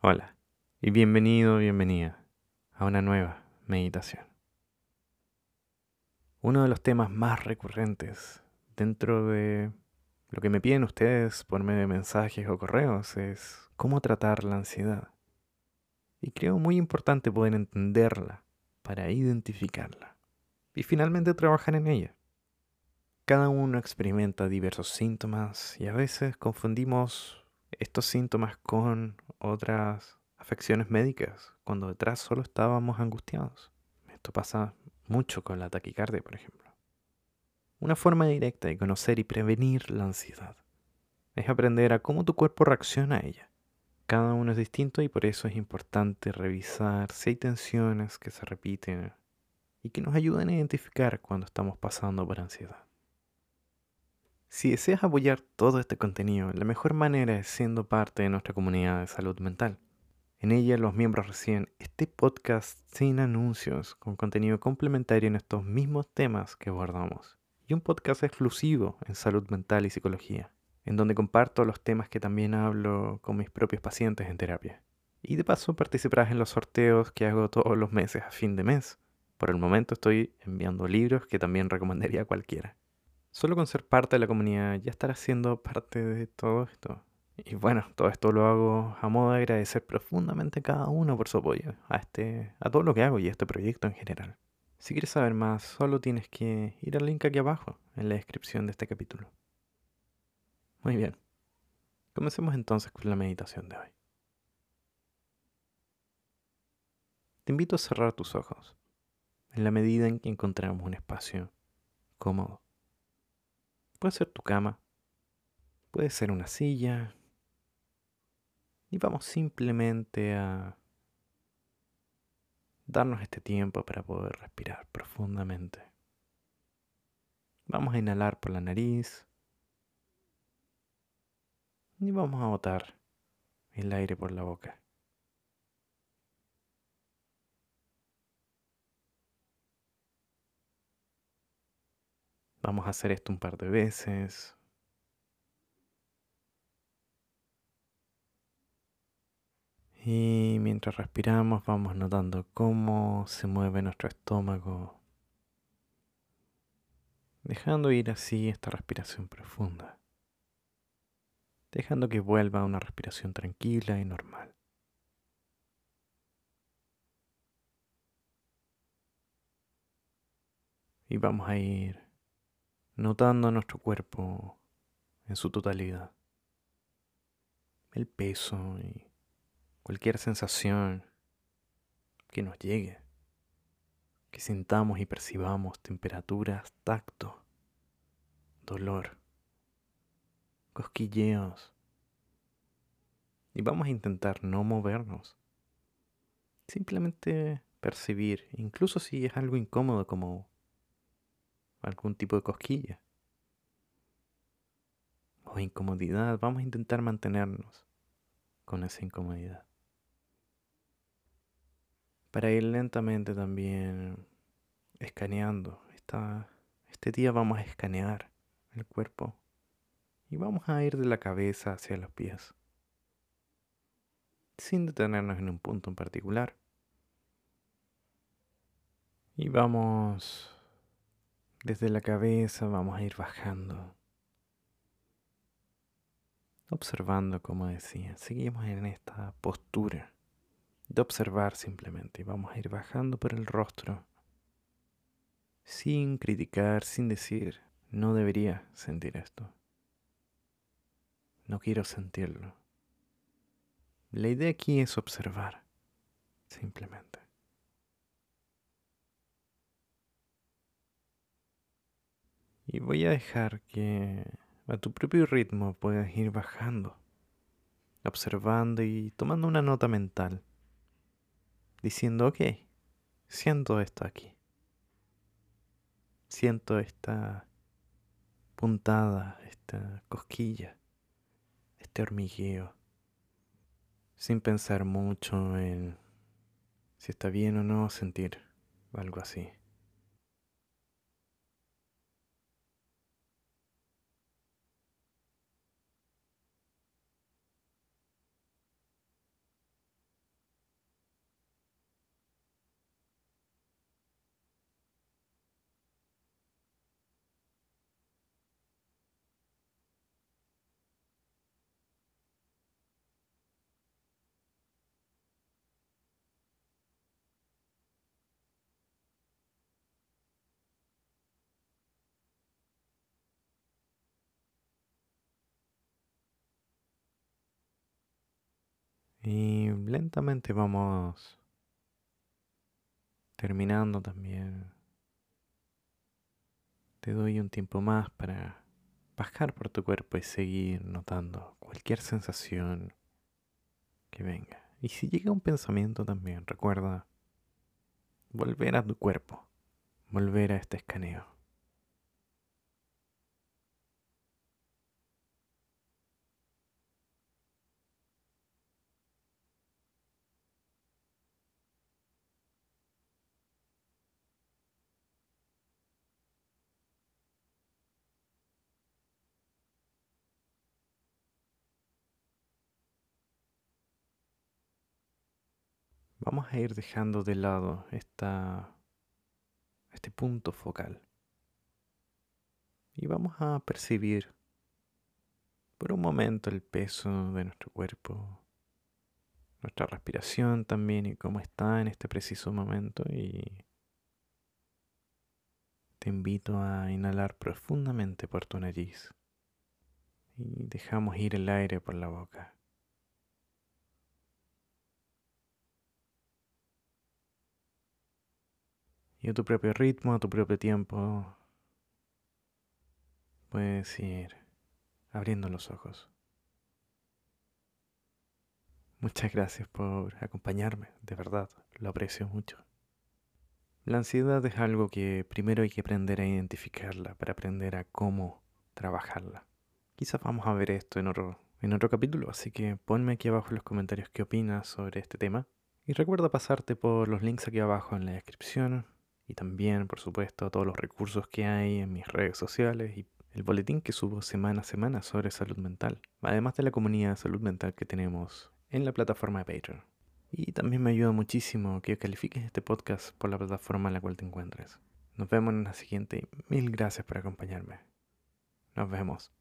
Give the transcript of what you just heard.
Hola y bienvenido, bienvenida a una nueva meditación. Uno de los temas más recurrentes dentro de lo que me piden ustedes por medio de mensajes o correos es cómo tratar la ansiedad. Y creo muy importante poder entenderla para identificarla y finalmente trabajar en ella. Cada uno experimenta diversos síntomas y a veces confundimos estos síntomas con otras afecciones médicas cuando detrás solo estábamos angustiados. Esto pasa mucho con la taquicardia, por ejemplo. Una forma directa de conocer y prevenir la ansiedad es aprender a cómo tu cuerpo reacciona a ella. Cada uno es distinto y por eso es importante revisar si hay tensiones que se repiten y que nos ayuden a identificar cuando estamos pasando por ansiedad. Si deseas apoyar todo este contenido, la mejor manera es siendo parte de nuestra comunidad de salud mental. En ella los miembros reciben este podcast sin anuncios, con contenido complementario en estos mismos temas que abordamos, y un podcast exclusivo en salud mental y psicología, en donde comparto los temas que también hablo con mis propios pacientes en terapia. Y de paso participarás en los sorteos que hago todos los meses a fin de mes. Por el momento estoy enviando libros que también recomendaría a cualquiera. Solo con ser parte de la comunidad ya estarás siendo parte de todo esto. Y bueno, todo esto lo hago a modo de agradecer profundamente a cada uno por su apoyo, a, este, a todo lo que hago y a este proyecto en general. Si quieres saber más, solo tienes que ir al link aquí abajo, en la descripción de este capítulo. Muy bien, comencemos entonces con la meditación de hoy. Te invito a cerrar tus ojos, en la medida en que encontramos un espacio cómodo. Puede ser tu cama, puede ser una silla. Y vamos simplemente a darnos este tiempo para poder respirar profundamente. Vamos a inhalar por la nariz y vamos a botar el aire por la boca. Vamos a hacer esto un par de veces. Y mientras respiramos vamos notando cómo se mueve nuestro estómago, dejando ir así esta respiración profunda, dejando que vuelva a una respiración tranquila y normal. Y vamos a ir notando nuestro cuerpo en su totalidad. El peso y cualquier sensación que nos llegue, que sintamos y percibamos temperaturas, tacto, dolor, cosquilleos. Y vamos a intentar no movernos. Simplemente percibir, incluso si es algo incómodo como algún tipo de cosquilla o incomodidad, vamos a intentar mantenernos con esa incomodidad. Para ir lentamente también escaneando. Esta, este día vamos a escanear el cuerpo y vamos a ir de la cabeza hacia los pies, sin detenernos en un punto en particular. Y vamos desde la cabeza vamos a ir bajando. Observando, como decía, seguimos en esta postura de observar simplemente vamos a ir bajando por el rostro sin criticar, sin decir, no debería sentir esto. No quiero sentirlo. La idea aquí es observar, simplemente. Y voy a dejar que a tu propio ritmo puedas ir bajando, observando y tomando una nota mental, diciendo, ok, siento esto aquí. Siento esta puntada, esta cosquilla, este hormigueo, sin pensar mucho en si está bien o no sentir algo así. Y lentamente vamos terminando también. Te doy un tiempo más para bajar por tu cuerpo y seguir notando cualquier sensación que venga. Y si llega un pensamiento también, recuerda volver a tu cuerpo, volver a este escaneo. Vamos a ir dejando de lado esta, este punto focal. Y vamos a percibir por un momento el peso de nuestro cuerpo, nuestra respiración también y cómo está en este preciso momento. Y te invito a inhalar profundamente por tu nariz y dejamos ir el aire por la boca. A tu propio ritmo, a tu propio tiempo, puedes ir abriendo los ojos. Muchas gracias por acompañarme, de verdad, lo aprecio mucho. La ansiedad es algo que primero hay que aprender a identificarla para aprender a cómo trabajarla. Quizás vamos a ver esto en otro, en otro capítulo, así que ponme aquí abajo en los comentarios qué opinas sobre este tema. Y recuerda pasarte por los links aquí abajo en la descripción y también, por supuesto, todos los recursos que hay en mis redes sociales y el boletín que subo semana a semana sobre salud mental, además de la comunidad de salud mental que tenemos en la plataforma de Patreon. Y también me ayuda muchísimo que califiques este podcast por la plataforma en la cual te encuentres. Nos vemos en la siguiente mil gracias por acompañarme. Nos vemos.